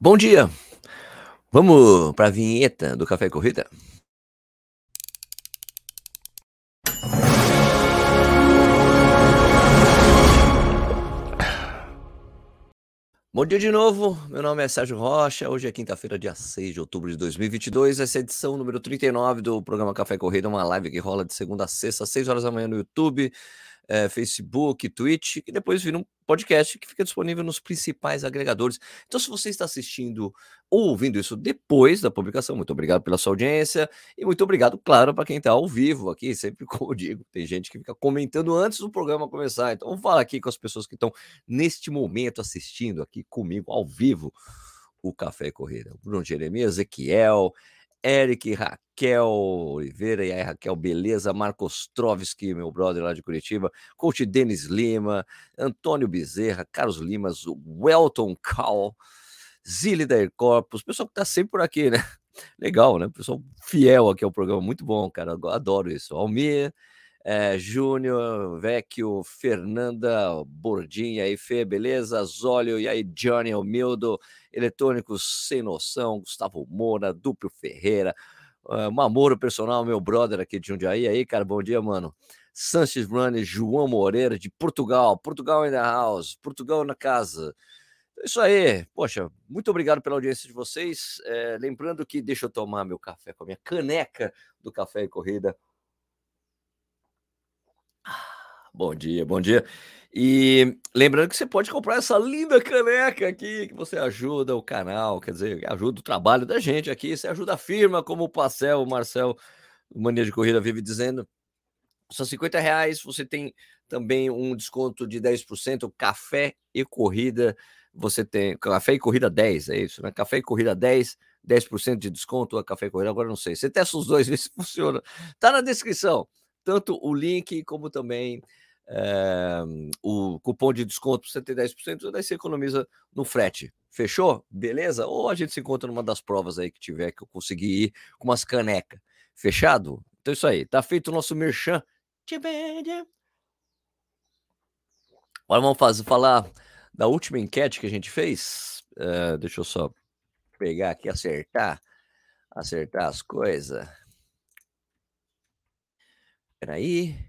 Bom dia! Vamos para a vinheta do Café Corrida? Bom dia de novo, meu nome é Sérgio Rocha, hoje é quinta-feira, dia 6 de outubro de 2022, essa é a edição número 39 do programa Café Corrida, uma live que rola de segunda a sexta, às 6 horas da manhã no YouTube, é, Facebook, Twitch, e depois vira um podcast que fica disponível nos principais agregadores. Então, se você está assistindo ou ouvindo isso depois da publicação, muito obrigado pela sua audiência e muito obrigado, claro, para quem está ao vivo aqui. Sempre, como eu digo, tem gente que fica comentando antes do programa começar. Então, vamos falar aqui com as pessoas que estão neste momento assistindo aqui comigo ao vivo o Café Corrida. Bruno Jeremias, Ezequiel, Eric, Raquel Oliveira, e aí Raquel, beleza? Marcos Trovski, meu brother lá de Curitiba, coach Denis Lima, Antônio Bezerra, Carlos Limas, Welton Cal, Zili da Corpus, pessoal que tá sempre por aqui, né? Legal, né? Pessoal fiel aqui ao programa, muito bom, cara, adoro isso. Almir, é, Júnior, Vecchio, Fernanda, Bordinha, aí Fê, beleza? Zólio, e aí Johnny, Humildo, Eletrônicos Sem Noção, Gustavo Moura, Duplo Ferreira, uh, Mamoro Personal, meu brother aqui de Jundiaí, aí, cara, bom dia, mano. Sanches Runner, João Moreira, de Portugal, Portugal in the house, Portugal na casa. É isso aí, poxa, muito obrigado pela audiência de vocês. É, lembrando que deixa eu tomar meu café com a minha caneca do Café e Corrida Bom dia, bom dia. E lembrando que você pode comprar essa linda caneca aqui, que você ajuda o canal, quer dizer, ajuda o trabalho da gente aqui, você ajuda a firma, como o Parcel, o Marcel, o Mania de Corrida vive dizendo. São 50 reais, você tem também um desconto de 10%, café e corrida, você tem, café e corrida 10, é isso, né? Café e corrida 10, 10% de desconto, a café e corrida, agora não sei. Você testa os dois, vê se funciona. Tá na descrição, tanto o link como também é, o cupom de desconto para você ter 10%, daí você economiza no frete. Fechou? Beleza? Ou a gente se encontra numa das provas aí que tiver, que eu conseguir ir com umas canecas. Fechado? Então é isso aí. Tá feito o nosso merchan. Agora vamos fazer, falar da última enquete que a gente fez. Uh, deixa eu só pegar aqui, acertar, acertar as coisas. Peraí.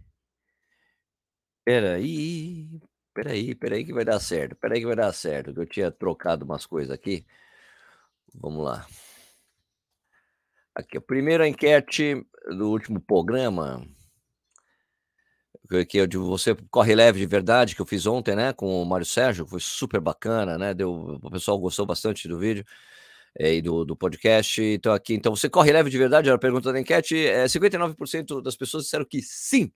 Peraí, peraí, peraí que vai dar certo, peraí que vai dar certo, que eu tinha trocado umas coisas aqui. Vamos lá. Aqui, a primeira enquete do último programa, que é de você corre leve de verdade, que eu fiz ontem, né, com o Mário Sérgio, foi super bacana, né, deu, o pessoal gostou bastante do vídeo é, e do, do podcast. Então aqui, então você corre leve de verdade? Era a pergunta da enquete. É, 59% das pessoas disseram que sim.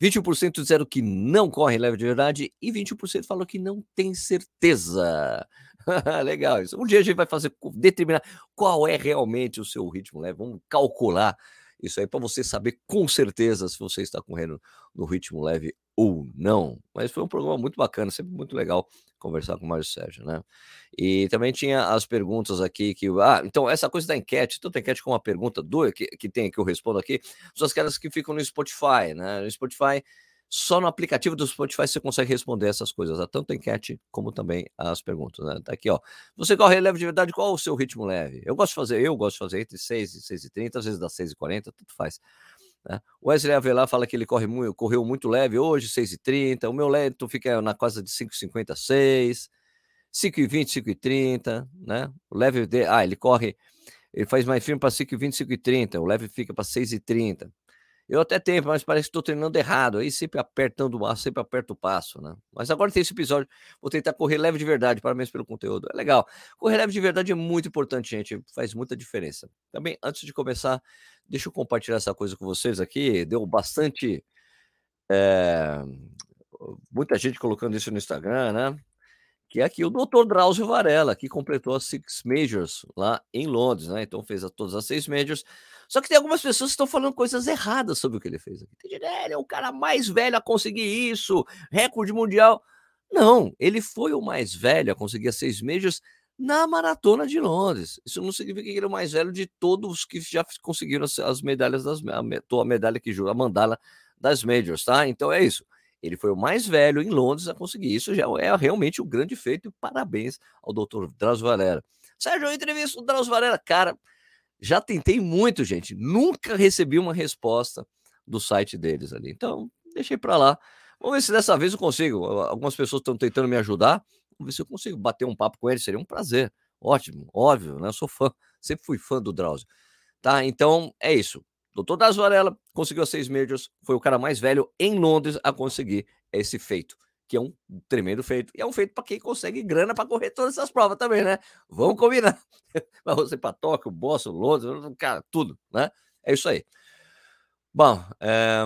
21% disseram que não corre leve de verdade e 21% falou que não tem certeza. Legal isso. Um dia a gente vai fazer determinar qual é realmente o seu ritmo leve. Vamos calcular isso aí para você saber com certeza se você está correndo no ritmo leve ou não. Mas foi um programa muito bacana, sempre muito legal conversar com o Mário Sérgio, né? E também tinha as perguntas aqui que. Ah, então, essa coisa da enquete, tanto a enquete como a pergunta do que, que tem que eu respondo aqui, são aquelas que ficam no Spotify, né? No Spotify só no aplicativo do Spotify você consegue responder essas coisas, tá? tanto a enquete como também as perguntas. Né? Tá aqui, ó. Você corre leve de verdade, qual o seu ritmo leve? Eu gosto de fazer, eu gosto de fazer entre 6 e 6 e 30, às vezes dá 6 e 40, tudo faz. Né? O Wesley Avelar fala que ele corre muito, correu muito leve hoje, 6 e 30. O meu lento fica na casa de 5,56, 5,20, 5,30, né? O leve, de, ah, ele corre, ele faz mais firme para 5,20, 5,30. O leve fica para 6,30. Eu até tenho, mas parece que estou treinando errado. Aí sempre apertando o passo, sempre aperto o passo, né? Mas agora tem esse episódio. Vou tentar correr leve de verdade. Parabéns pelo conteúdo. É legal. Correr leve de verdade é muito importante, gente. Faz muita diferença. Também, antes de começar, deixa eu compartilhar essa coisa com vocês aqui. Deu bastante. É, muita gente colocando isso no Instagram, né? Que é aqui o Dr. Drauzio Varela, que completou as Six Majors lá em Londres, né? Então fez a, todas as seis Majors. Só que tem algumas pessoas que estão falando coisas erradas sobre o que ele fez. Tem ele é o cara mais velho a conseguir isso, recorde mundial. Não, ele foi o mais velho a conseguir as seis Majors na maratona de Londres. Isso não significa que ele é o mais velho de todos que já conseguiram as, as medalhas das a medalha que jura, a mandala das Majors, tá? Então é isso. Ele foi o mais velho em Londres a conseguir isso, já é realmente um grande feito. Parabéns ao Dr. Drauzio Valera. Sérgio, eu entrevisto o Drauzio Varela. Cara, já tentei muito, gente. Nunca recebi uma resposta do site deles ali. Então, deixei para lá. Vamos ver se dessa vez eu consigo. Algumas pessoas estão tentando me ajudar. Vamos ver se eu consigo bater um papo com eles. Seria um prazer. Ótimo, óbvio, né? Eu sou fã. Sempre fui fã do Drauzio. Tá? Então, é isso. Doutor Drauzio Varela conseguiu seis majors. Foi o cara mais velho em Londres a conseguir esse feito que é um tremendo feito. E é um feito para quem consegue grana para correr todas essas provas também, né? Vamos combinar. Para você para Tóquio, Boston, Londres, cara, tudo, né? É isso aí. Bom, é,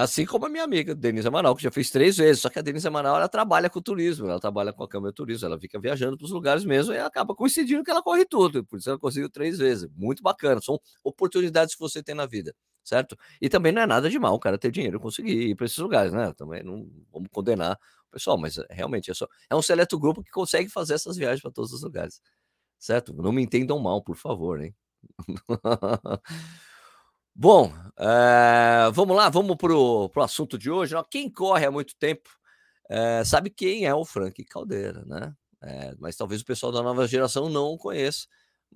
assim como a minha amiga Denise Amaral, que já fez três vezes, só que a Denise Amaral ela trabalha com turismo, ela trabalha com a Câmara de Turismo, ela fica viajando para os lugares mesmo e acaba coincidindo que ela corre tudo, por isso ela conseguiu três vezes. Muito bacana, são oportunidades que você tem na vida certo? E também não é nada de mal o cara ter dinheiro e conseguir ir para esses lugares, né? Também não vamos condenar o pessoal, mas eh, realmente é só é um seleto grupo que consegue fazer essas viagens para todos os lugares, certo? Não me entendam mal, por favor, hein? Bom, é, vamos lá, vamos para o assunto de hoje. Quem corre há muito tempo é, sabe quem é o Frank Caldeira, né? É, mas talvez o pessoal da nova geração não o conheça.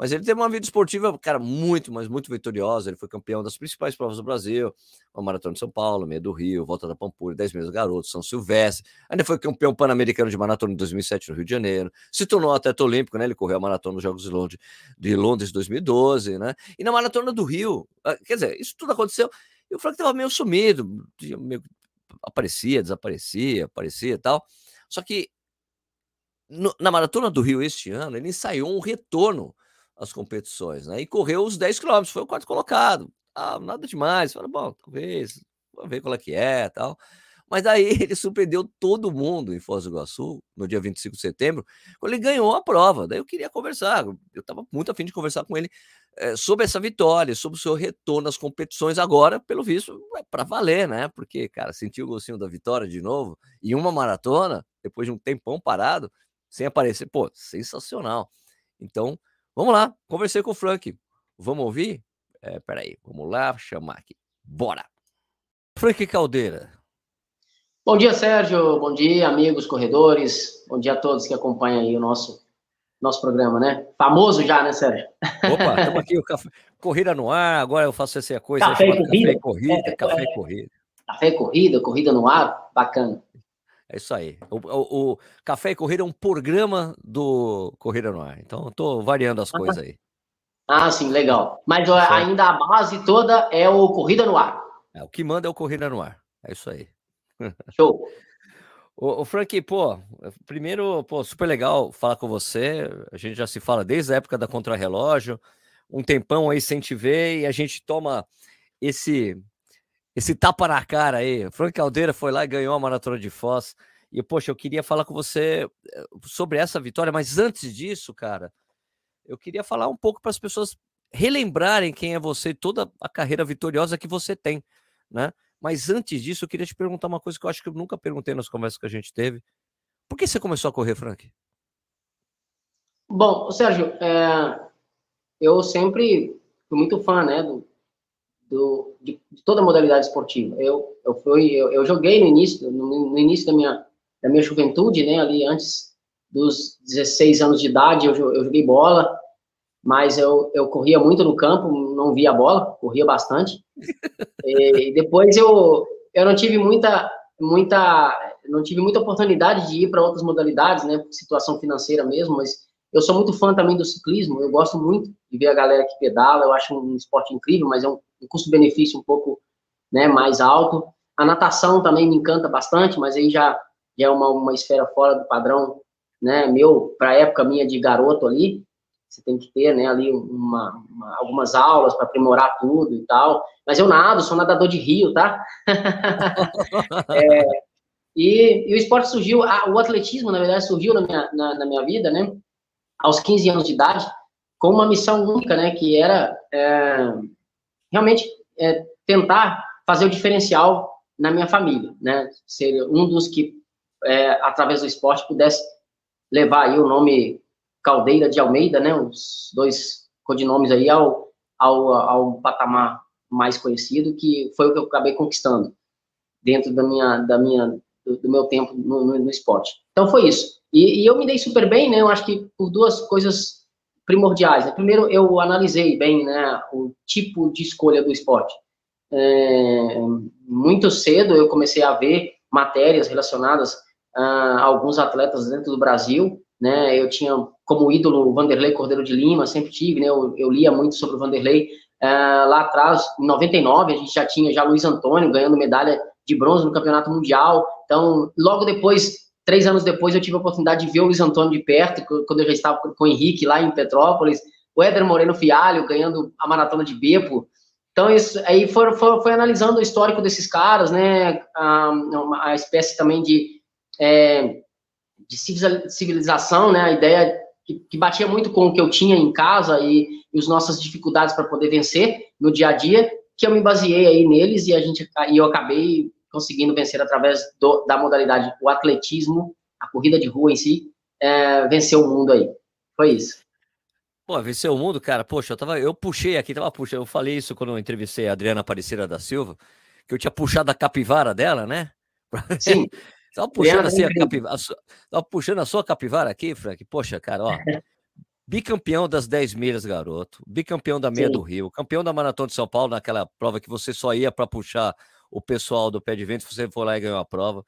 Mas ele teve uma vida esportiva, cara, muito, mas muito vitoriosa. Ele foi campeão das principais provas do Brasil, a Maratona de São Paulo, Meia do Rio, Volta da Pampulha, 10 meses Garoto, São Silvestre. Ainda foi campeão pan-americano de maratona em 2007 no Rio de Janeiro. Se tornou atleta olímpico, né? Ele correu a maratona dos Jogos de Londres de Londres 2012, né? E na maratona do Rio, ah, quer dizer, isso tudo aconteceu. E o Frank estava meio sumido, meio, aparecia, desaparecia, aparecia e tal. Só que no, na maratona do Rio este ano, ele ensaiou um retorno as competições, né? E correu os 10 quilômetros, foi o quarto colocado. Ah, nada demais. Fala, bom, talvez, vamos ver qual é que é tal. Mas daí ele surpreendeu todo mundo em Foz do Iguaçu, no dia 25 de setembro, quando ele ganhou a prova. Daí eu queria conversar, eu estava muito afim de conversar com ele é, sobre essa vitória, sobre o seu retorno às competições agora, pelo visto, é para valer, né? Porque, cara, sentiu o gostinho da vitória de novo, e uma maratona, depois de um tempão parado, sem aparecer, pô, sensacional. Então, Vamos lá, conversei com o Frank. Vamos ouvir? É, peraí, vamos lá, chamar aqui. Bora! Frank Caldeira. Bom dia, Sérgio. Bom dia, amigos corredores. Bom dia a todos que acompanham aí o nosso, nosso programa, né? Famoso já, né, Sérgio? Opa, estamos aqui, o café, corrida no ar, agora eu faço essa coisa. Café e corrida. Café e corrida, é, café e corrida. Café e corrida, corrida no ar, bacana. É isso aí. O, o, o, Café e Corrida é um programa do Corrida no Ar. Então, eu tô variando as coisas aí. Ah, sim, legal. Mas ó, ainda a base toda é o Corrida no Ar. É, o que manda é o Corrida no Ar. É isso aí. Show. Ô, ô, Frank, pô, primeiro, pô, super legal falar com você. A gente já se fala desde a época da Contrarrelógio, um tempão aí sem te ver, e a gente toma esse esse tapa na cara aí. Frank Caldeira foi lá e ganhou a Maratona de Foz. E, poxa, eu queria falar com você eh, sobre essa vitória, mas antes disso, cara, eu queria falar um pouco para as pessoas relembrarem quem é você, toda a carreira vitoriosa que você tem, né? Mas antes disso, eu queria te perguntar uma coisa que eu acho que eu nunca perguntei nas conversas que a gente teve. Por que você começou a correr, Frank? Bom, Sérgio, é, eu sempre fui muito fã, né, do, do, de, de, toda modalidade esportiva. Eu, eu, fui, eu, eu joguei no início, no, no, início da minha, da minha juventude, né, ali antes dos 16 anos de idade, eu, eu joguei bola, mas eu, eu corria muito no campo, não via a bola, corria bastante. e depois eu, eu não tive muita, muita, não tive muita oportunidade de ir para outras modalidades, né, situação financeira mesmo, mas eu sou muito fã também do ciclismo, eu gosto muito de ver a galera que pedala, eu acho um esporte incrível, mas é um, um custo-benefício um pouco né, mais alto. A natação também me encanta bastante, mas aí já, já é uma, uma esfera fora do padrão, né, meu, para a época minha de garoto ali, você tem que ter, né, ali uma, uma, algumas aulas para aprimorar tudo e tal, mas eu nado, sou nadador de rio, tá? é, e, e, o esporte surgiu, o atletismo, na verdade, surgiu na minha, na, na minha vida, né, aos 15 anos de idade, com uma missão única, né, que era é, realmente é, tentar fazer o diferencial na minha família, né, ser um dos que, é, através do esporte, pudesse levar aí o nome Caldeira de Almeida, né, os dois codinomes aí ao, ao, ao patamar mais conhecido, que foi o que eu acabei conquistando dentro da minha, da minha, do, do meu tempo no, no, no, esporte. Então foi isso. E, e, eu me dei super bem, né? Eu acho que por duas coisas primordiais. Né? Primeiro, eu analisei bem né, o tipo de escolha do esporte. É, muito cedo eu comecei a ver matérias relacionadas a alguns atletas dentro do Brasil, né? Eu tinha como ídolo o Vanderlei Cordeiro de Lima, sempre tive, né? Eu, eu lia muito sobre o Vanderlei. Uh, lá atrás, em 99, a gente já tinha já Luiz Antônio ganhando medalha de bronze no Campeonato Mundial. Então, logo depois, três anos depois, eu tive a oportunidade de ver o Luiz Antônio de perto, quando eu já estava com o Henrique lá em Petrópolis. O Éder Moreno Fialho ganhando a maratona de Bepo. Então, isso aí foi, foi, foi analisando o histórico desses caras, né? A, a espécie também de, é, de civilização, né? A ideia que, que, batia muito com o que eu tinha em casa e, e as nossas dificuldades para poder vencer no dia a dia, que eu me baseei aí neles e a gente e eu acabei conseguindo vencer através do, da modalidade o atletismo, a corrida de rua em si, é, vencer o mundo aí. Foi isso. Pô, vencer o mundo, cara, poxa, eu tava, eu puxei aqui, tava puxando, eu falei isso quando eu entrevistei a Adriana Aparecida da Silva, que eu tinha puxado a capivara dela, né? Sim. tava puxando assim a capivara, tava puxando a sua capivara aqui, Frank. Poxa, cara, ó. bicampeão das 10 milhas, garoto, bicampeão da meia Sim. do Rio, campeão da maratona de São Paulo, naquela prova que você só ia para puxar o pessoal do pé de vento, você foi lá e ganhou a prova.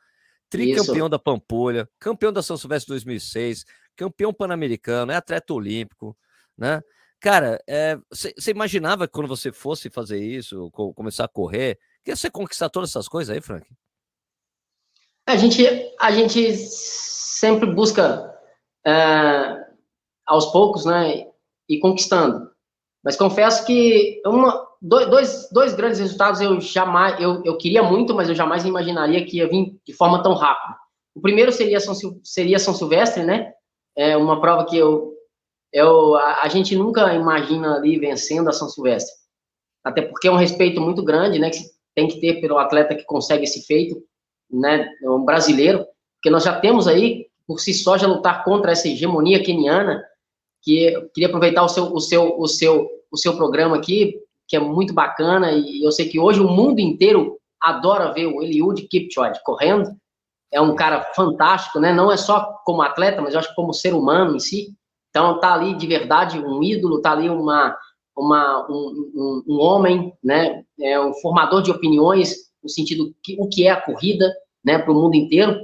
Tricampeão Isso. da Pampulha, campeão da São Silvestre 2006, campeão pan-americano, é atleta olímpico, né? Cara, você é, imaginava que quando você fosse fazer isso, começar a correr, que você conquistar todas essas coisas aí, Frank? A gente, a gente sempre busca é, aos poucos, né, e conquistando. Mas confesso que uma, dois, dois grandes resultados eu jamais, eu, eu queria muito, mas eu jamais imaginaria que ia vir de forma tão rápida. O primeiro seria São, seria São Silvestre, né? É uma prova que eu eu, a, a, gente nunca imagina ali vencendo a São Silvestre. Até porque é um respeito muito grande, né, que tem que ter pelo atleta que consegue esse feito, né, um brasileiro, porque nós já temos aí, por si só, já lutar contra essa hegemonia keniana, que eu queria aproveitar o seu, o seu, o seu, o seu programa aqui, que é muito bacana, e eu sei que hoje o mundo inteiro adora ver o Eliud Kipchoge correndo, é um cara fantástico, né, não é só como atleta, mas eu acho como ser humano em si, então, tá ali de verdade um ídolo, tá ali uma, uma, um, um, um homem, né, é um formador de opiniões, no sentido que o que é a corrida, né, para o mundo inteiro.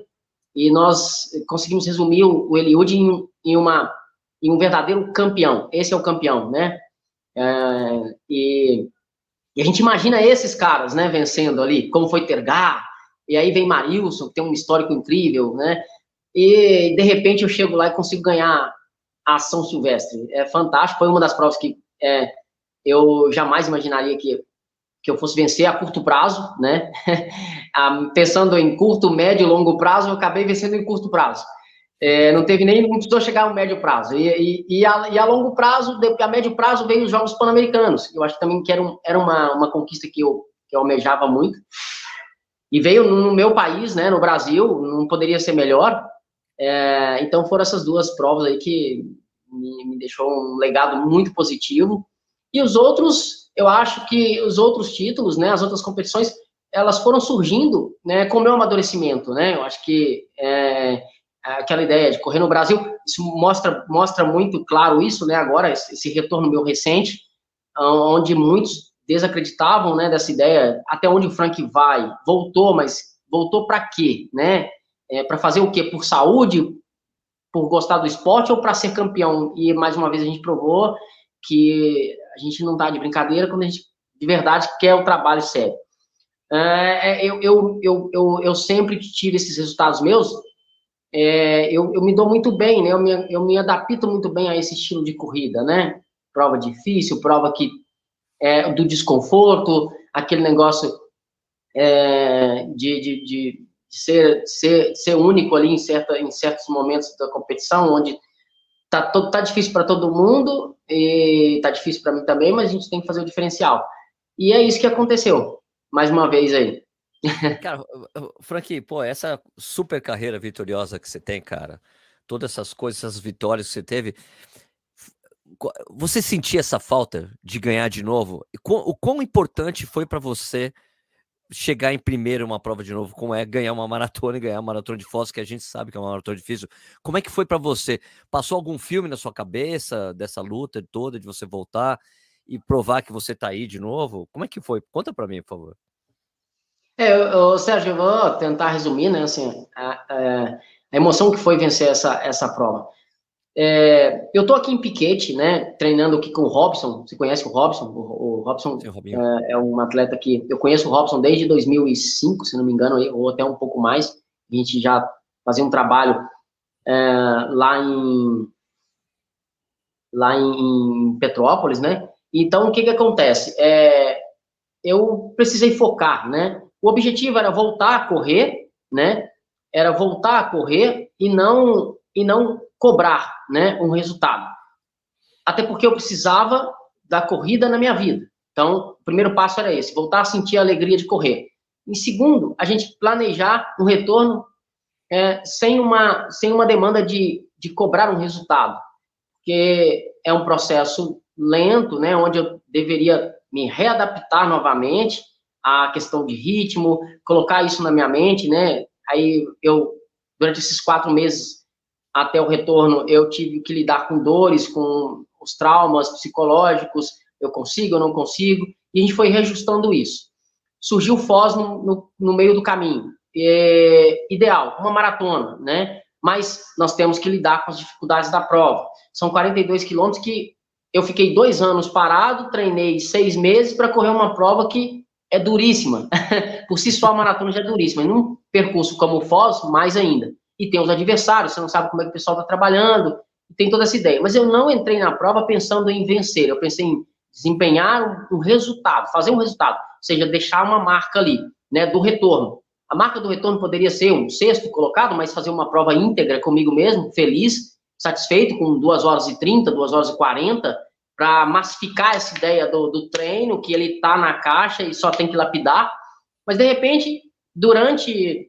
E nós conseguimos resumir o, o Eliud em, em, uma, em um verdadeiro campeão. Esse é o campeão, né? É, e, e, a gente imagina esses caras, né, vencendo ali, como foi Tergar, e aí vem Marilson, que tem um histórico incrível, né? E de repente eu chego lá e consigo ganhar a São Silvestre. É fantástico, foi uma das provas que é, eu jamais imaginaria que, que eu fosse vencer a curto prazo, né? Pensando em curto, médio e longo prazo, eu acabei vencendo em curto prazo. É, não teve nem, não precisou chegar ao médio prazo. E, e, e, a, e a longo prazo, a médio prazo, veio os Jogos Pan-Americanos. Eu acho também que era, um, era uma, uma conquista que eu, que eu almejava muito. E veio no meu país, né, no Brasil, não poderia ser melhor. É, então foram essas duas provas aí que me, me deixou um legado muito positivo. E os outros, eu acho que os outros títulos, né, as outras competições, elas foram surgindo, né, com o meu amadurecimento, né? Eu acho que é, aquela ideia de correr no Brasil, isso mostra mostra muito claro isso, né? Agora esse retorno meu recente, onde muitos desacreditavam, né, dessa ideia, até onde o Frank vai, voltou, mas voltou para quê, né? É, para fazer o quê? Por saúde, por gostar do esporte ou para ser campeão? E mais uma vez a gente provou que a gente não está de brincadeira quando a gente de verdade quer o trabalho sério. É, eu, eu, eu, eu, eu sempre tive esses resultados meus, é, eu, eu me dou muito bem, né? Eu me, eu me adapto muito bem a esse estilo de corrida, né? Prova difícil, prova que é, do desconforto, aquele negócio é, de, de, de, ser, ser, ser único ali em, certa, em certos momentos da competição, onde tá, todo, tá difícil para todo mundo e tá difícil para mim também, mas a gente tem que fazer o diferencial. E é isso que aconteceu, mais uma vez aí. Cara, Frank, pô, essa super carreira vitoriosa que você tem, cara, todas essas coisas, essas vitórias que você teve, você sentia essa falta de ganhar de novo? O quão importante foi para você chegar em primeiro uma prova de novo, como é ganhar uma maratona e ganhar uma maratona de Foz, que a gente sabe que é uma maratona difícil. Como é que foi para você? Passou algum filme na sua cabeça dessa luta toda, de você voltar e provar que você tá aí de novo? Como é que foi? Conta para mim, por favor. É, eu, Sérgio, eu vou tentar resumir, né, assim, a, a, a emoção que foi vencer essa, essa prova. É, eu tô aqui em Piquete, né, treinando aqui com o Robson. Você conhece o Robson? O, o Robson é, é, um atleta que eu conheço o Robson desde 2005, se não me engano, ou até um pouco mais. A gente já fazia um trabalho é, lá em lá em, em, Petrópolis, né? Então o que que acontece? É, eu precisei focar, né? O objetivo era voltar a correr, né? Era voltar a correr e não e não cobrar né, um resultado. Até porque eu precisava da corrida na minha vida. Então, o primeiro passo era esse, voltar a sentir a alegria de correr. Em segundo, a gente planejar um retorno é, sem, uma, sem uma demanda de, de cobrar um resultado, porque é um processo lento, né, onde eu deveria me readaptar novamente à questão de ritmo, colocar isso na minha mente, né, aí eu, durante esses quatro meses, até o retorno, eu tive que lidar com dores, com os traumas psicológicos, eu consigo, eu não consigo, e a gente foi reajustando isso. Surgiu o Foz no, no, no meio do caminho. É, ideal, uma maratona, né? Mas nós temos que lidar com as dificuldades da prova. São 42 quilômetros que eu fiquei dois anos parado, treinei seis meses para correr uma prova que é duríssima. Por si só, a maratona já é duríssima. E num percurso como o Foz, mais ainda e tem os adversários, você não sabe como é que o pessoal está trabalhando, tem toda essa ideia. Mas eu não entrei na prova pensando em vencer, eu pensei em desempenhar um, resultado, fazer um resultado, ou seja, deixar uma marca ali, né, do retorno. A marca do retorno poderia ser um sexto colocado, mas fazer uma prova íntegra comigo mesmo, feliz, satisfeito com 2 horas e 30, 2 horas e 40, para massificar essa ideia do, do treino, que ele está na caixa e só tem que lapidar. Mas, de repente, durante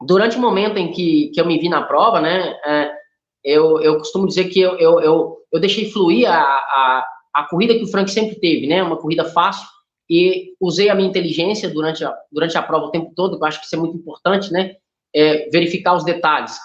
durante o momento em que, que eu me vi na prova, né, é, eu, eu costumo dizer que eu, eu, eu, eu deixei fluir a, a, a, corrida que o Frank sempre teve, né, uma corrida fácil, e usei a minha inteligência durante a, durante a prova o tempo todo, eu acho que isso é muito importante, né, é, verificar os detalhes,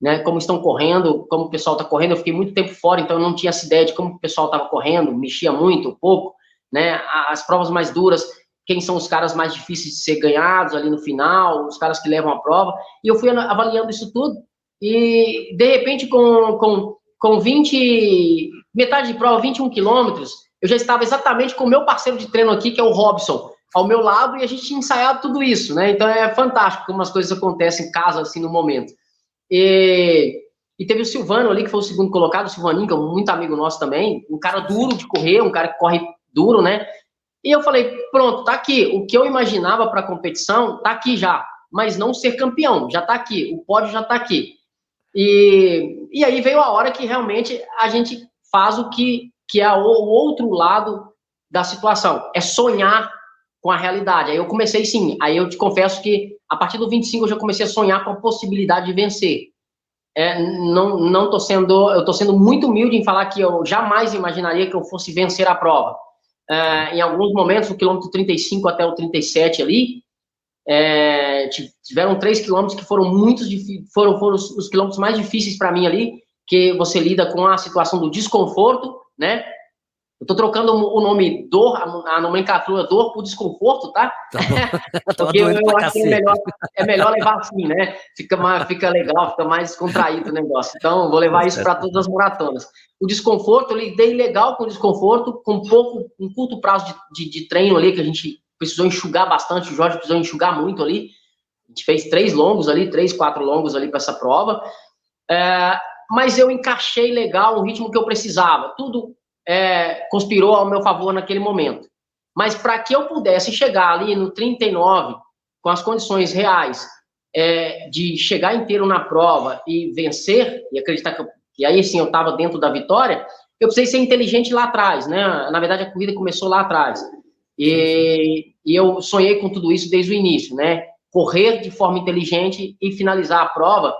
né, como estão correndo, como o pessoal está correndo, eu fiquei muito tempo fora, então eu não tinha essa ideia de como o pessoal estava correndo, mexia muito, pouco, né, as provas mais duras, quem são os caras mais difíceis de ser ganhados ali no final, os caras que levam a prova. E eu fui avaliando isso tudo. E, de repente, com, com, com 20, metade de prova, 21 quilômetros, eu já estava exatamente com o meu parceiro de treino aqui, que é o Robson, ao meu lado, e a gente tinha ensaiado tudo isso, né? Então é fantástico como as coisas acontecem em casa, assim, no momento. E, e teve o Silvano ali, que foi o segundo colocado, o Silvaninho, que é muito amigo nosso também, um cara duro de correr, um cara que corre duro, né? E eu falei, pronto, tá aqui. O que eu imaginava para a competição tá aqui já, mas não ser campeão, já tá aqui. O pódio já tá aqui. E, e aí veio a hora que realmente a gente faz o que, que é o, outro lado da situação, é sonhar com a realidade. Aí eu comecei sim, aí eu te confesso que a partir do 25 eu já comecei a sonhar com a possibilidade de vencer. É, não, não tô sendo, eu tô sendo muito humilde em falar que eu jamais imaginaria que eu fosse vencer a prova é, em alguns momentos, o quilômetro 35 até o 37 ali, é, tiveram três quilômetros que foram muitos foram, foram os, os quilômetros mais difíceis para mim ali, que você lida com a situação do desconforto, né? Eu tô trocando o nome dor, a nomenclatura dor por desconforto, tá? tá Porque eu, eu acho que é melhor, é melhor levar assim, né? Fica, mais, fica legal, fica mais contraído o negócio. Então, vou levar isso para todas as maratonas. O desconforto, eu lidei legal com o desconforto, com pouco, um curto prazo de, de, de treino ali, que a gente precisou enxugar bastante, o Jorge precisou enxugar muito ali. A gente fez três longos ali, três, quatro longos ali para essa prova. É, mas eu encaixei legal o ritmo que eu precisava. Tudo é, conspirou ao meu favor naquele momento. Mas para que eu pudesse chegar ali no 39, com as condições reais é, de chegar inteiro na prova e vencer, e acreditar que, eu, que aí sim eu estava dentro da vitória, eu precisei ser inteligente lá atrás, né? Na verdade, a corrida começou lá atrás. E, e eu sonhei com tudo isso desde o início, né? Correr de forma inteligente e finalizar a prova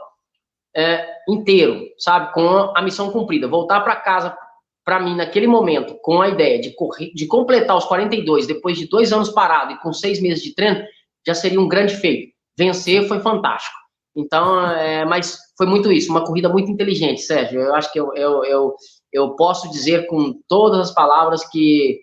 é, inteiro, sabe? Com a missão cumprida. Voltar para casa para mim, naquele momento, com a ideia de, correr, de completar os 42 depois de dois anos parado e com seis meses de treino, já seria um grande feito. Vencer foi fantástico. Então, é, mas foi muito isso, uma corrida muito inteligente, Sérgio. Eu acho que eu, eu, eu, eu posso dizer com todas as palavras que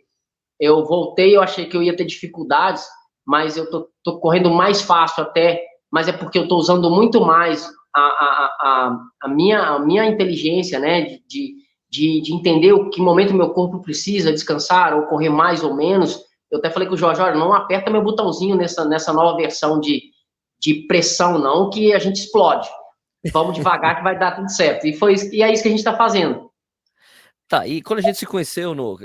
eu voltei, eu achei que eu ia ter dificuldades, mas eu tô, tô correndo mais fácil até, mas é porque eu tô usando muito mais a, a, a, a minha, a minha inteligência, né, de, de, de entender o que momento meu corpo precisa descansar ou correr mais ou menos. Eu até falei com o Jorge, olha, não aperta meu botãozinho nessa, nessa nova versão de, de pressão, não, que a gente explode. Vamos devagar que vai dar tudo certo. E, foi, e é isso que a gente está fazendo. Tá, e quando a gente se conheceu no.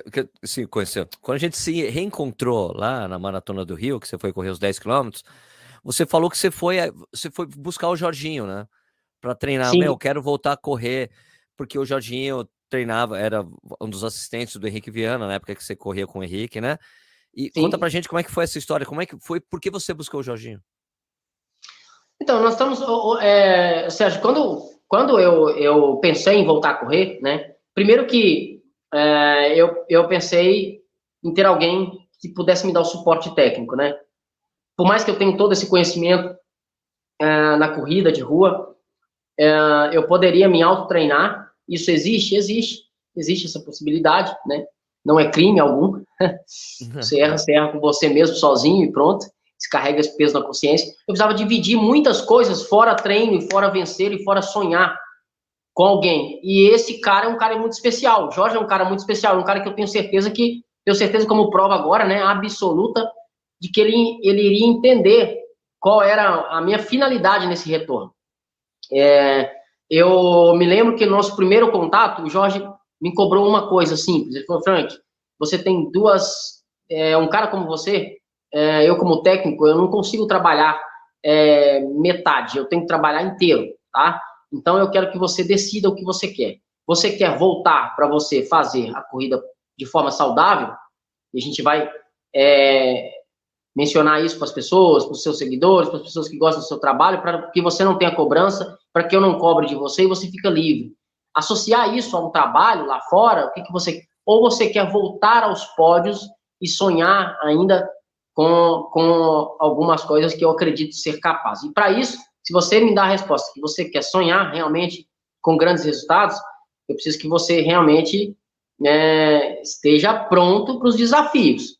Se conheceu, quando a gente se reencontrou lá na Maratona do Rio, que você foi correr os 10 quilômetros, você falou que você foi, você foi buscar o Jorginho, né? Para treinar. Sim. Meu, eu quero voltar a correr, porque o Jorginho treinava, era um dos assistentes do Henrique Viana, na época que você corria com o Henrique, né? E Sim. conta pra gente como é que foi essa história, como é que foi, por que você buscou o Jorginho? Então, nós estamos, é, Sérgio, quando, quando eu, eu pensei em voltar a correr, né? Primeiro que é, eu, eu pensei em ter alguém que pudesse me dar o suporte técnico, né? Por mais que eu tenha todo esse conhecimento é, na corrida de rua, é, eu poderia me auto-treinar. Isso existe? Existe. Existe essa possibilidade, né? Não é crime algum. Você erra, você erra com você mesmo, sozinho e pronto descarrega esse peso na consciência. Eu precisava dividir muitas coisas, fora treino, e fora vencer, e fora sonhar com alguém. E esse cara é um cara muito especial. O Jorge é um cara muito especial, um cara que eu tenho certeza que, tenho certeza como prova agora, né, absoluta, de que ele, ele iria entender qual era a minha finalidade nesse retorno. É, eu me lembro que no nosso primeiro contato, o Jorge me cobrou uma coisa simples. Ele falou, Frank, você tem duas... É, um cara como você é, eu como técnico, eu não consigo trabalhar é, metade, eu tenho que trabalhar inteiro, tá? Então eu quero que você decida o que você quer. Você quer voltar para você fazer a corrida de forma saudável? E a gente vai mencionar isso para as pessoas, para os seus seguidores, para as pessoas que gostam do seu trabalho, para que você não tenha cobrança, para que eu não cobre de você e você fica livre. Associar isso a um trabalho lá fora, o que, que você. Ou você quer voltar aos pódios e sonhar ainda com, com algumas coisas que eu acredito ser capaz. E para isso, se você me dá a resposta que você quer sonhar realmente com grandes resultados, eu preciso que você realmente é, esteja pronto para os desafios,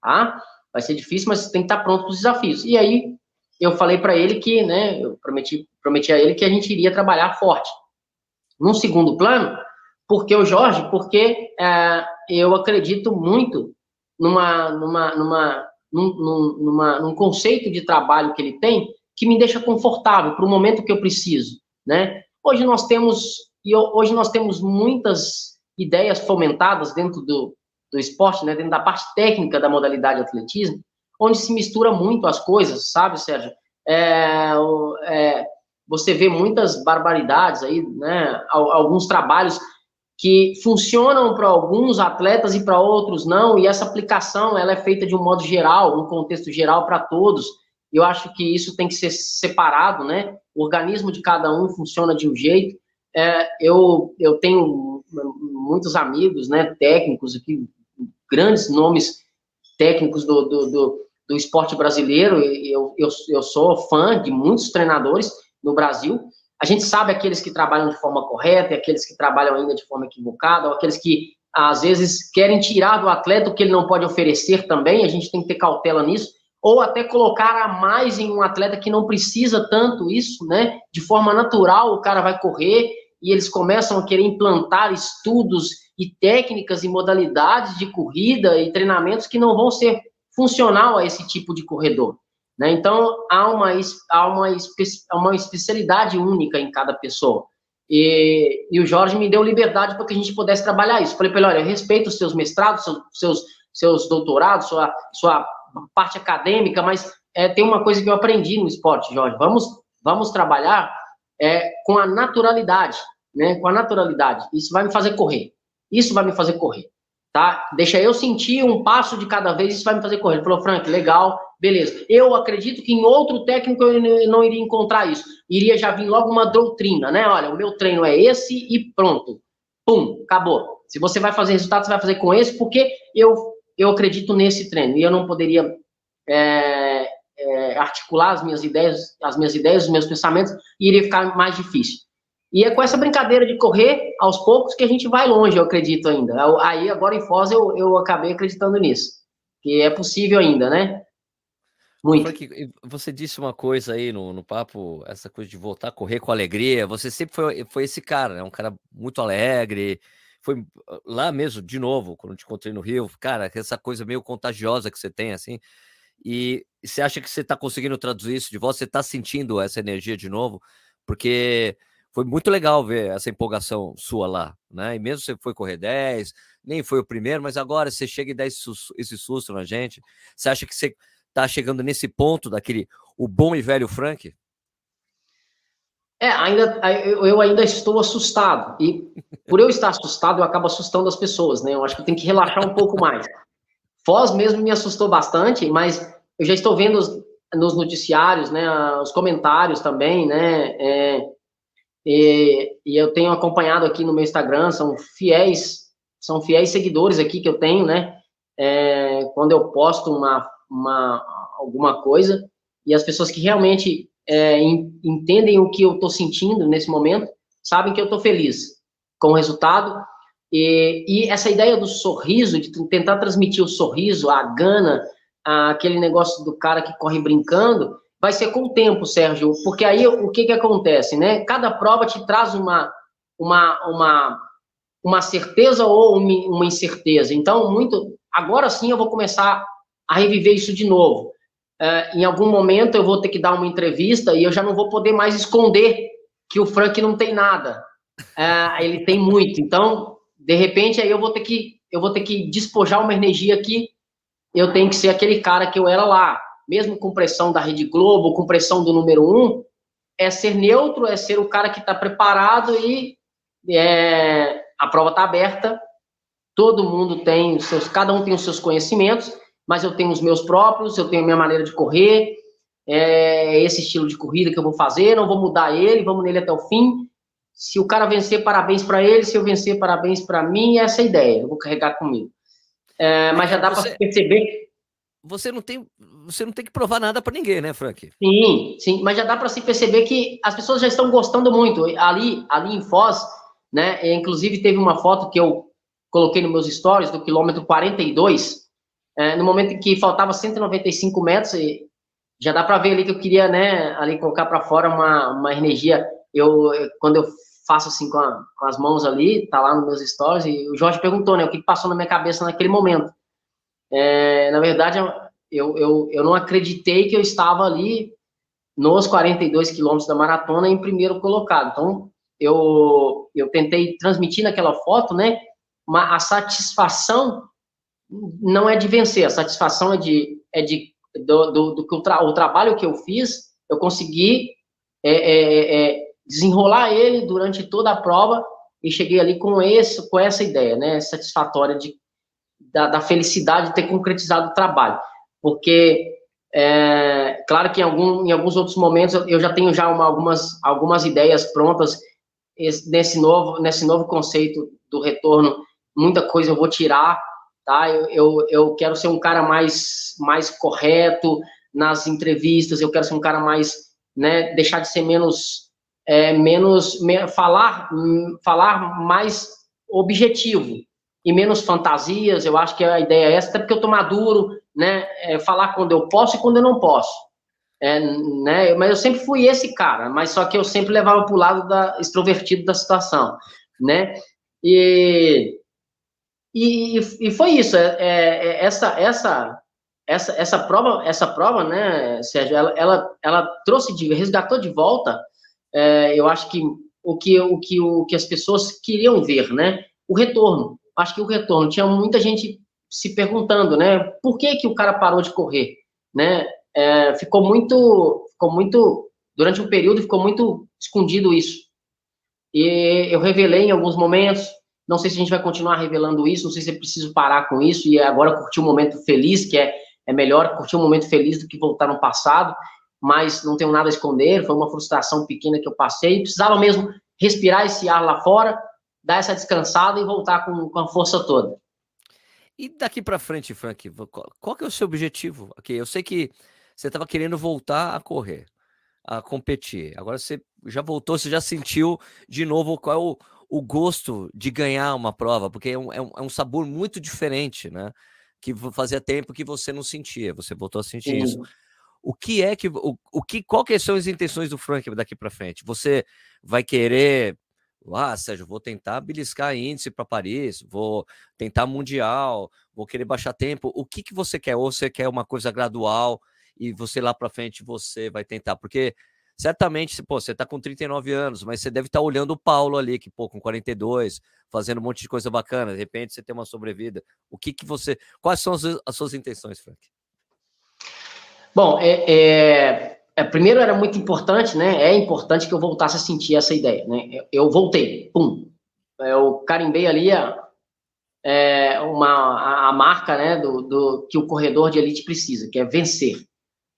tá? Vai ser difícil, mas você tem que estar pronto para os desafios. E aí, eu falei para ele que, né, eu prometi, prometi a ele que a gente iria trabalhar forte. Num segundo plano, porque o Jorge, porque é, eu acredito muito numa, numa, numa num, numa, num conceito de trabalho que ele tem que me deixa confortável para o momento que eu preciso, né? Hoje nós temos e hoje nós temos muitas ideias fomentadas dentro do, do esporte, né? Dentro da parte técnica da modalidade atletismo, onde se mistura muito as coisas, sabe, Sérgio? É, é, você vê muitas barbaridades aí, né? Alguns trabalhos que funcionam para alguns atletas e para outros não, e essa aplicação ela é feita de um modo geral, um contexto geral para todos. Eu acho que isso tem que ser separado, né? O organismo de cada um funciona de um jeito. É, eu, eu tenho muitos amigos, né, técnicos aqui, grandes nomes técnicos do, do, do, do esporte brasileiro, eu, eu, eu sou fã de muitos treinadores no Brasil, a gente sabe aqueles que trabalham de forma correta e aqueles que trabalham ainda de forma equivocada, ou aqueles que às vezes querem tirar do atleta o que ele não pode oferecer também, a gente tem que ter cautela nisso, ou até colocar a mais em um atleta que não precisa tanto isso, né? De forma natural, o cara vai correr e eles começam a querer implantar estudos e técnicas e modalidades de corrida e treinamentos que não vão ser funcional a esse tipo de corredor. Né? Então, há uma, há, uma, uma especialidade única em cada pessoa. E, e o Jorge me deu liberdade para que a gente pudesse trabalhar isso. Falei para ele, olha, eu respeito os seus mestrados, seus, seus, seus doutorados, sua, sua parte acadêmica, mas é, tem uma coisa que eu aprendi no esporte, Jorge. Vamos, vamos trabalhar é, com a naturalidade, né? Com a naturalidade. Isso vai me fazer correr. Isso vai me fazer correr, tá? Deixa eu sentir um passo de cada vez, isso vai me fazer correr. Ele falou, Frank, legal, Beleza. Eu acredito que em outro técnico eu não iria encontrar isso. Iria já vir logo uma doutrina, né? Olha, o meu treino é esse e pronto. Pum, acabou. Se você vai fazer resultado, você vai fazer com esse, porque eu, eu acredito nesse treino. E eu não poderia é, é, articular as minhas ideias, as minhas ideias, os meus pensamentos, e iria ficar mais difícil. E é com essa brincadeira de correr aos poucos que a gente vai longe, eu acredito ainda. Aí, agora em Foz, eu, eu acabei acreditando nisso, que é possível ainda, né? Muito. Frank, você disse uma coisa aí no, no papo, essa coisa de voltar a correr com alegria. Você sempre foi, foi esse cara, né? Um cara muito alegre. Foi ah, lá mesmo, de novo, quando te encontrei no Rio, cara, essa coisa meio contagiosa que você tem, assim. E você acha que você está conseguindo traduzir isso de volta? Você está sentindo essa energia de novo? Porque foi muito legal ver essa empolgação sua lá, né? E mesmo você foi correr 10, nem foi o primeiro, mas agora você chega e dá esse, esse susto na gente. Você acha que você tá chegando nesse ponto daquele o bom e velho Frank? É, ainda eu ainda estou assustado e por eu estar assustado eu acabo assustando as pessoas, né? Eu acho que eu tenho que relaxar um pouco mais. Foz mesmo me assustou bastante, mas eu já estou vendo os, nos noticiários, né, os comentários também, né? É, e, e, eu tenho acompanhado aqui no meu Instagram, são fiéis, são fiéis seguidores aqui que eu tenho, né? É, quando eu posto uma uma, alguma coisa, e as pessoas que realmente é, entendem o que eu estou sentindo nesse momento, sabem que eu estou feliz com o resultado. E, e, essa ideia do sorriso, de tentar transmitir o sorriso, a gana, aquele negócio do cara que corre brincando, vai ser com o tempo, Sérgio, porque aí o que que acontece, né? Cada prova te traz uma, uma, uma, uma certeza ou uma incerteza. Então, muito, agora sim eu vou começar a reviver isso de novo. Uh, em algum momento eu vou ter que dar uma entrevista e eu já não vou poder mais esconder que o Frank não tem nada. Uh, ele tem muito. Então, de repente, aí eu vou ter que eu vou ter que despojar uma energia que eu tenho que ser aquele cara que eu era lá, mesmo com pressão da Rede Globo, com pressão do número um, é ser neutro, é ser o cara que está preparado e é, a prova está aberta. Todo mundo tem seus, cada um tem os seus conhecimentos mas eu tenho os meus próprios, eu tenho a minha maneira de correr, é esse estilo de corrida que eu vou fazer, não vou mudar ele, vamos nele até o fim. Se o cara vencer, parabéns para ele, se eu vencer, parabéns para mim, essa é a ideia, eu vou carregar comigo. É, mas já dá para perceber. Você não tem, você não tem que provar nada para ninguém, né, Frank? Sim, sim, mas já dá para se perceber que as pessoas já estão gostando muito. Ali, ali em Foz, né, inclusive teve uma foto que eu coloquei nos meus stories do quilômetro 42, é, no momento em que faltava 195 metros, já dá para ver ali que eu queria, né, ali colocar para fora uma, uma energia. Eu, quando eu faço assim com, a, com, as mãos ali, tá lá nos meus stories, e o Jorge perguntou, né, o que passou na minha cabeça naquele momento. É, na verdade, eu, eu, eu não acreditei que eu estava ali nos 42 quilômetros da maratona em primeiro colocado. Então, eu, eu tentei transmitir naquela foto, né, a satisfação não é de vencer, a satisfação é de, é de do, do, do que o, tra, o, trabalho que eu fiz, eu consegui é, é, é, desenrolar ele durante toda a prova e cheguei ali com esse, com essa ideia, né, satisfatória de da, da felicidade de ter concretizado o trabalho, porque é, claro que em, algum, em alguns outros momentos eu já tenho já uma, algumas, algumas ideias prontas. Nesse novo, nesse novo conceito do retorno, muita coisa eu vou tirar tá? Eu, eu, eu quero ser um cara mais, mais correto nas entrevistas, eu quero ser um cara mais, né, deixar de ser menos, é, menos, me, falar, falar mais objetivo e menos fantasias, eu acho que a ideia é essa, até porque eu tô maduro, né, é, falar quando eu posso e quando eu não posso. É, né, mas eu sempre fui esse cara, mas só que eu sempre levava para o lado da, extrovertido da situação, né, e e, e foi isso. É, é, é, essa, essa, essa, essa prova, essa prova, né, Sérgio, ela, ela, ela trouxe de, resgatou de volta. É, eu acho que o que o que o que as pessoas queriam ver, né? O retorno. Acho que o retorno tinha muita gente se perguntando, né? Por que que o cara parou de correr, né? É, ficou muito, ficou muito durante um período ficou muito escondido isso. E eu revelei em alguns momentos, não sei se a gente vai continuar revelando isso, não sei se é preciso parar com isso e agora curtir um momento feliz, que é, é melhor curtir um momento feliz do que voltar no passado, mas não tenho nada a esconder, foi uma frustração pequena que eu passei, precisava mesmo respirar esse ar lá fora, dar essa descansada e voltar com, com a força toda. E daqui para frente, Frank, qual, qual que é o seu objetivo? Okay, eu sei que você estava querendo voltar a correr, a competir. Agora você já voltou, você já sentiu de novo qual é o, o gosto de ganhar uma prova, porque é um, é um, é sabor muito diferente, né? Que fazia tempo que você não sentia, você voltou a sentir Sim. isso. O que é que o, o que qual que são as intenções do Frank daqui para frente? Você vai querer ah, Sérgio, vou tentar beliscar índice para Paris, vou tentar mundial, vou querer baixar tempo. O que, que você quer? Ou você quer uma coisa gradual e você lá para frente você vai tentar? Porque certamente, pô, você está com 39 anos, mas você deve estar tá olhando o Paulo ali, que, pô, com 42, fazendo um monte de coisa bacana, de repente você tem uma sobrevida. O que que você. Quais são as, as suas intenções, Frank? Bom, é, é, é, primeiro era muito importante, né? É importante que eu voltasse a sentir essa ideia, né? Eu, eu voltei, pum. Eu carimbei ali a, é, uma, a, a, marca, né, do, do, que o corredor de elite precisa, que é vencer.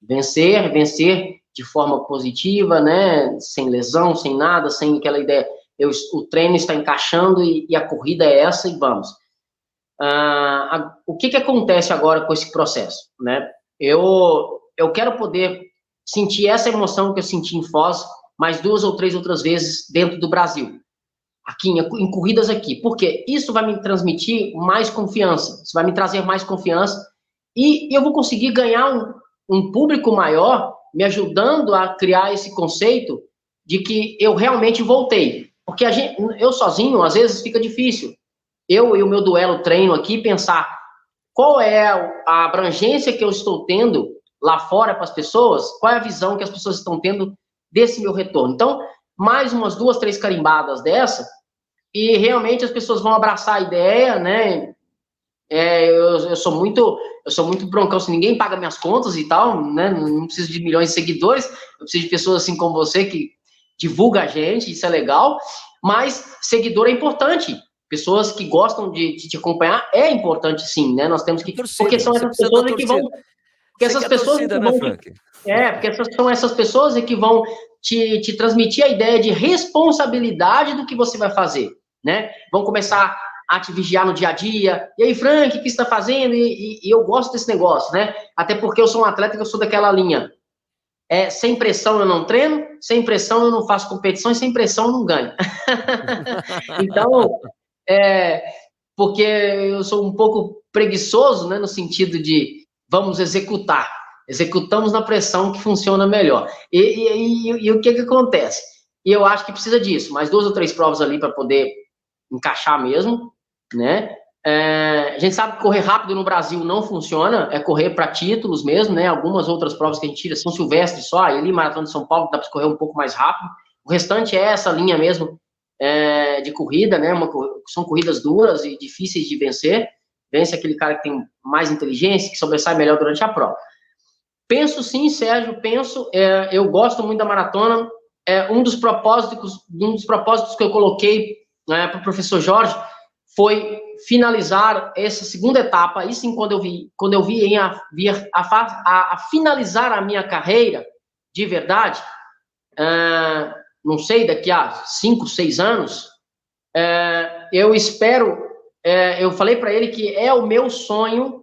Vencer, vencer de forma positiva, né? Sem lesão, sem nada, sem aquela ideia. Eu, o treino está encaixando e, e a corrida é essa e vamos. Ah, a, o que, que acontece agora com esse processo, né? Eu, eu quero poder sentir essa emoção que eu senti em Foz mais duas ou três outras vezes dentro do Brasil. Aqui, em, corridas aqui. Porque isso vai me transmitir mais confiança. Isso vai me trazer mais confiança. E, eu vou conseguir ganhar um, um público maior me ajudando a criar esse conceito de que eu realmente voltei. Porque gente, eu sozinho, às vezes, fica difícil. Eu e o meu duelo treino aqui, pensar qual é a abrangência que eu estou tendo lá fora para as pessoas, qual é a visão que as pessoas estão tendo desse meu retorno. Então, mais umas duas, três carimbadas dessa, e realmente as pessoas vão abraçar a ideia, né? É, eu, eu, sou muito eu sou muito broncão, se ninguém paga minhas contas e tal, né? Não preciso de milhões de seguidores, eu preciso de pessoas assim como você que divulga a gente, isso é legal, mas seguidor é importante. Pessoas que gostam de, de te acompanhar é importante sim, né? Nós temos que. Torcida, porque são essas pessoas que vão. Porque essas pessoas. Torcida, né, vão, é, porque essas, são essas pessoas que vão te, te transmitir a ideia de responsabilidade do que você vai fazer, né? Vão começar a te vigiar no dia a dia. E aí, Frank, o que você está fazendo? E, e, e, eu gosto desse negócio, né? Até porque eu sou um atleta que eu sou daquela linha. É, sem pressão eu não treino, sem pressão eu não faço competição e sem pressão eu não ganho. então, é, porque eu sou um pouco preguiçoso, né, no sentido de vamos executar. Executamos na pressão que funciona melhor. E, e, e, e o que que acontece? E eu acho que precisa disso, mais duas ou três provas ali para poder encaixar mesmo né? É, a gente sabe que correr rápido no Brasil não funciona, é correr para títulos mesmo, né? Algumas outras provas que a gente tira são Silvestre só, aí ali Maratona de São Paulo dá para correr um pouco mais rápido. O restante é essa linha mesmo é, de corrida, né? Uma, são corridas duras e difíceis de vencer. Vence aquele cara que tem mais inteligência, que sobressai melhor durante a prova. Penso sim, Sérgio, penso. É, eu gosto muito da maratona. É, um dos propósitos, um dos propósitos que eu coloquei né, para o professor Jorge foi finalizar essa segunda etapa, aí sim, quando eu vi, quando eu vi em a, a, a, finalizar a minha carreira, de verdade, uh, não sei, daqui a cinco, seis anos, uh, eu espero, uh, eu falei para ele que é o meu sonho,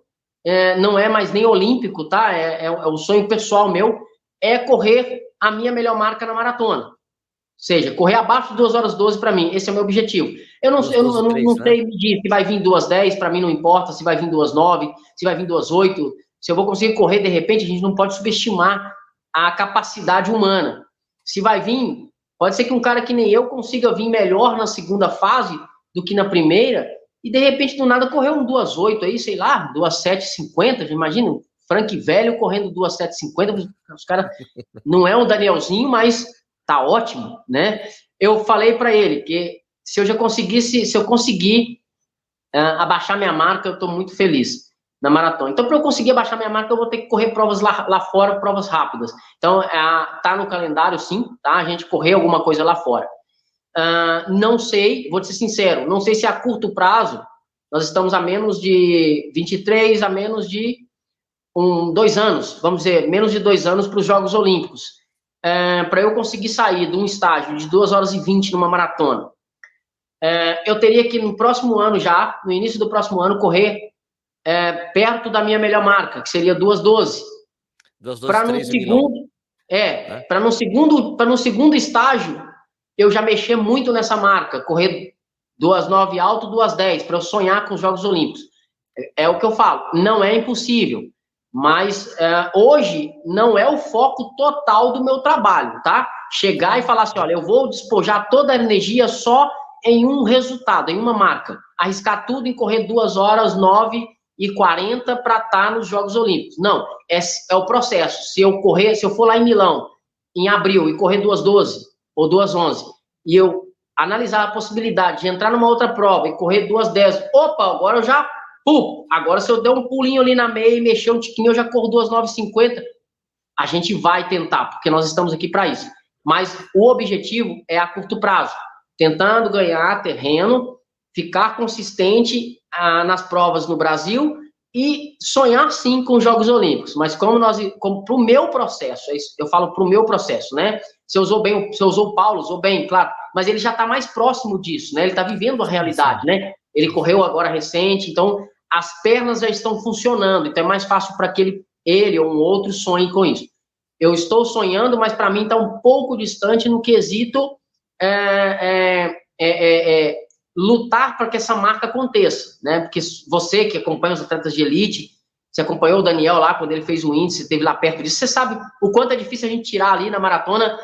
não é mais nem olímpico, tá? É, é, é o sonho pessoal meu, é correr a minha melhor marca na maratona seja, correr abaixo de 2 horas 12 para mim, esse é o meu objetivo. Eu não, eu, não, eu não, não né? sei medir se vai vir 2 10, para mim não importa, se vai vir 2 9, se vai vir 2 8, se eu vou conseguir correr de repente, a gente não pode subestimar a capacidade humana. Se vai vir, pode ser que um cara que nem eu consiga vir melhor na segunda fase do que na primeira, e de repente do nada correr um 2 8 aí, sei lá, 2 7 50, imagina, Frank velho correndo 2 7 50, os caras não é um Danielzinho, mas tá ótimo, né? Eu falei para ele que se eu já conseguisse, se eu conseguir uh, abaixar minha marca, eu estou muito feliz na maratona. Então, para eu conseguir abaixar minha marca, eu vou ter que correr provas lá, lá fora, provas rápidas. Então, uh, tá no calendário, sim, tá? A gente correr alguma coisa lá fora. Uh, não sei, vou ser sincero, não sei se a curto prazo, nós estamos a menos de 23, a menos de um, dois anos, vamos dizer, menos de dois anos para os Jogos Olímpicos é, para eu conseguir sair de um estágio de 2 horas e 20 numa maratona, é, eu teria que no próximo ano já, no início do próximo ano, correr é, perto da minha melhor marca, que seria 2,12. Para no segundo, é, é. para no segundo, para no segundo estágio, eu já mexer muito nessa marca, correr duas nove alto, duas dez, para eu sonhar com os Jogos Olímpicos. É, é, o que eu falo, não é impossível, mas é, hoje não é o foco total do meu trabalho, tá? Chegar e falar assim, olha, eu vou despojar toda a energia só em um resultado, em uma marca. Arriscar tudo em correr duas horas, nove e quarenta para estar nos Jogos Olímpicos. Não, é, é o processo. Se eu correr, se eu for lá em Milão, em abril, e correr duas doze ou duas onze, e eu analisar a possibilidade de entrar numa outra prova e correr duas dez, opa, agora eu já, pum, agora se eu der um pulinho ali na meia e mexer um tiquinho, eu já corro duas nove cinquenta. A gente vai tentar, porque nós estamos aqui para isso. Mas o objetivo é a curto prazo tentando ganhar terreno, ficar consistente ah, nas provas no Brasil e sonhar sim com os Jogos Olímpicos. Mas como nós, como para o meu processo, é eu falo para o meu processo, né? Você usou bem, você usou o Paulo, usou bem, claro, mas ele já está mais próximo disso, né? Ele está vivendo a realidade, né? Ele correu agora recente, então as pernas já estão funcionando, então é mais fácil para que ele, ele ou um outro sonhe com isso. Eu estou sonhando, mas para mim está um pouco distante no quesito é é, é, é, é, lutar para que essa marca aconteça, né? Porque você que acompanha os atletas de elite, você acompanhou o Daniel lá quando ele fez o índice, esteve lá perto disso, você sabe o quanto é difícil a gente tirar ali na maratona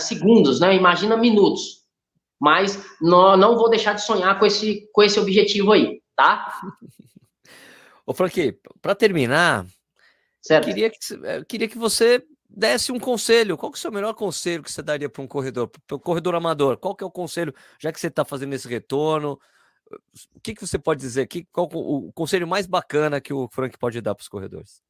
segundos, né? Imagina minutos. Mas não, não vou deixar de sonhar com esse, com esse objetivo aí, tá? Ô, Frank, para terminar, certo. Queria, que, queria que você desse um conselho, qual que é o seu melhor conselho que você daria para um corredor, para o corredor amador? Qual que é o conselho, já que você está fazendo esse retorno? O que, que você pode dizer? Que, qual o conselho mais bacana que o Frank pode dar para os corredores?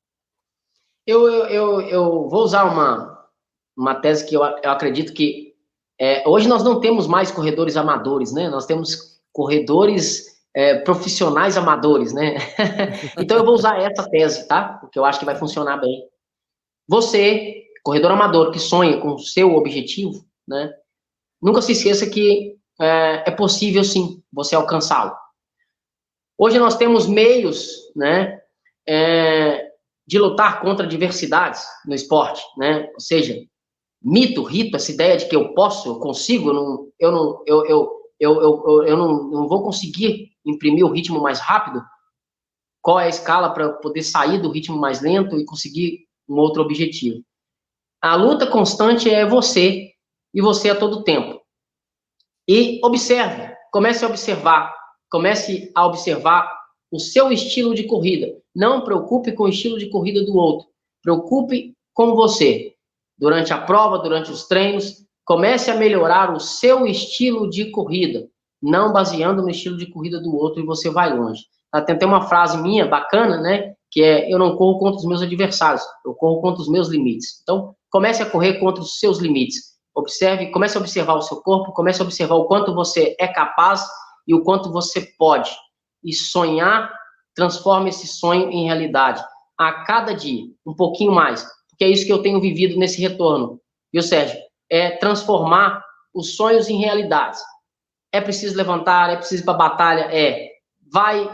Eu, eu, eu, eu, vou usar uma, uma tese que eu, eu acredito que é, hoje nós não temos mais corredores amadores, né? Nós temos corredores é, profissionais amadores, né? então eu vou usar essa tese, tá? Porque eu acho que vai funcionar bem. Você, corredor amador que sonha com o seu objetivo, né? Nunca se esqueça que é, é possível sim você alcançá-lo. Hoje nós temos meios, né, é, de lutar contra adversidades no esporte, né? Ou seja, mito, rito, essa ideia de que eu posso, eu consigo, eu não, eu não, eu, eu, eu, eu, eu não, não vou conseguir imprimir o ritmo mais rápido. Qual é a escala para poder sair do ritmo mais lento e conseguir um outro objetivo. A luta constante é você e você a todo tempo. E observe, comece a observar, comece a observar o seu estilo de corrida. Não preocupe com o estilo de corrida do outro. Preocupe com você. Durante a prova, durante os treinos, comece a melhorar o seu estilo de corrida, não baseando no estilo de corrida do outro e você vai longe. Tá, tem até uma frase minha bacana, né? Que é eu não corro contra os meus adversários, eu corro contra os meus limites. Então, comece a correr contra os seus limites. Observe, comece a observar o seu corpo, comece a observar o quanto você é capaz e o quanto você pode. E sonhar, transforme esse sonho em realidade. A cada dia, um pouquinho mais. Porque é isso que eu tenho vivido nesse retorno. Viu, Sérgio? É transformar os sonhos em realidades. É preciso levantar, é preciso ir para a batalha, é. Vai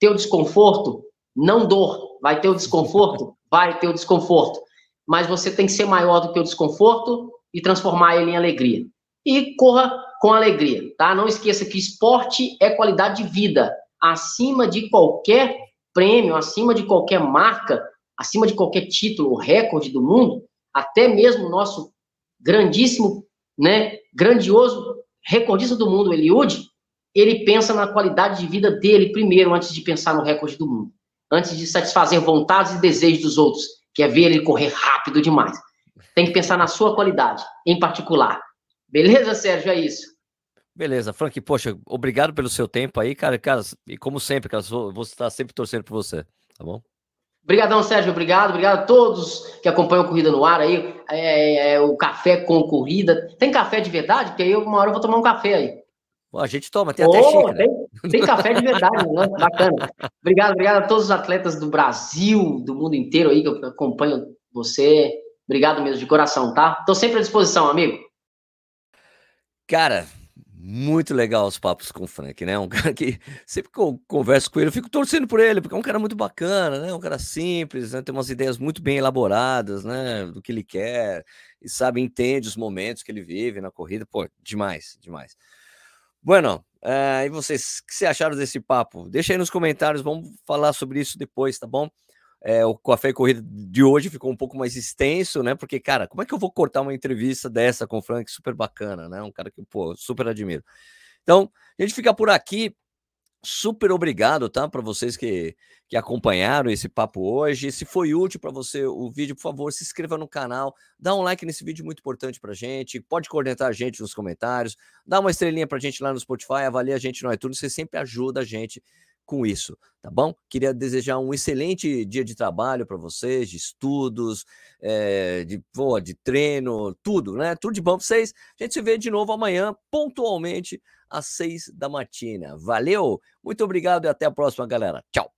ter o desconforto? Não dor. Vai ter o desconforto? Vai ter o desconforto. Mas você tem que ser maior do que o desconforto e transformar ele em alegria. E corra com alegria, tá? Não esqueça que esporte é qualidade de vida. Acima de qualquer prêmio, acima de qualquer marca, acima de qualquer título, recorde do mundo, até mesmo nosso grandíssimo, né, grandioso recordista do mundo, Eliud, ele pensa na qualidade de vida dele primeiro, antes de pensar no recorde do mundo antes de satisfazer vontades e desejos dos outros, que é ver ele correr rápido demais. Tem que pensar na sua qualidade, em particular. Beleza, Sérgio? É isso. Beleza, Frank, poxa, obrigado pelo seu tempo aí, cara. cara e como sempre, cara, vou estar sempre torcendo por você, tá bom? Obrigadão, Sérgio, obrigado, obrigado a todos que acompanham a Corrida no Ar aí, é, é, o café com corrida. Tem café de verdade? Porque aí uma hora eu vou tomar um café aí. A gente toma, tem oh, até xícara. Tem, tem café de verdade, né? Bacana. Obrigado, obrigado a todos os atletas do Brasil, do mundo inteiro aí, que eu acompanho você. Obrigado mesmo, de coração, tá? Tô sempre à disposição, amigo. Cara, Muito legal os papos com o Frank, né? Um cara que sempre que eu converso com ele, eu fico torcendo por ele, porque é um cara muito bacana, né? Um cara simples, né? tem umas ideias muito bem elaboradas, né? Do que ele quer, e sabe, entende os momentos que ele vive na corrida. Pô, demais, demais. Bueno, é, e vocês, o que vocês acharam desse papo? Deixa aí nos comentários, vamos falar sobre isso depois, tá bom? É, o Café e Corrida de hoje ficou um pouco mais extenso, né? Porque, cara, como é que eu vou cortar uma entrevista dessa com o Frank? Super bacana, né? Um cara que, pô, super admiro. Então, a gente fica por aqui. Super obrigado, tá? Para vocês que, que acompanharam esse papo hoje. Se foi útil para você o vídeo, por favor, se inscreva no canal, dá um like nesse vídeo muito importante para gente. Pode coordenar a gente nos comentários, dá uma estrelinha para gente lá no Spotify, avalia a gente no iTunes, você sempre ajuda a gente com isso, tá bom? Queria desejar um excelente dia de trabalho para vocês, de estudos, é, de, pô, de treino, tudo, né? Tudo de bom para vocês. A gente se vê de novo amanhã, pontualmente, às seis da matina. Valeu, muito obrigado e até a próxima, galera. Tchau.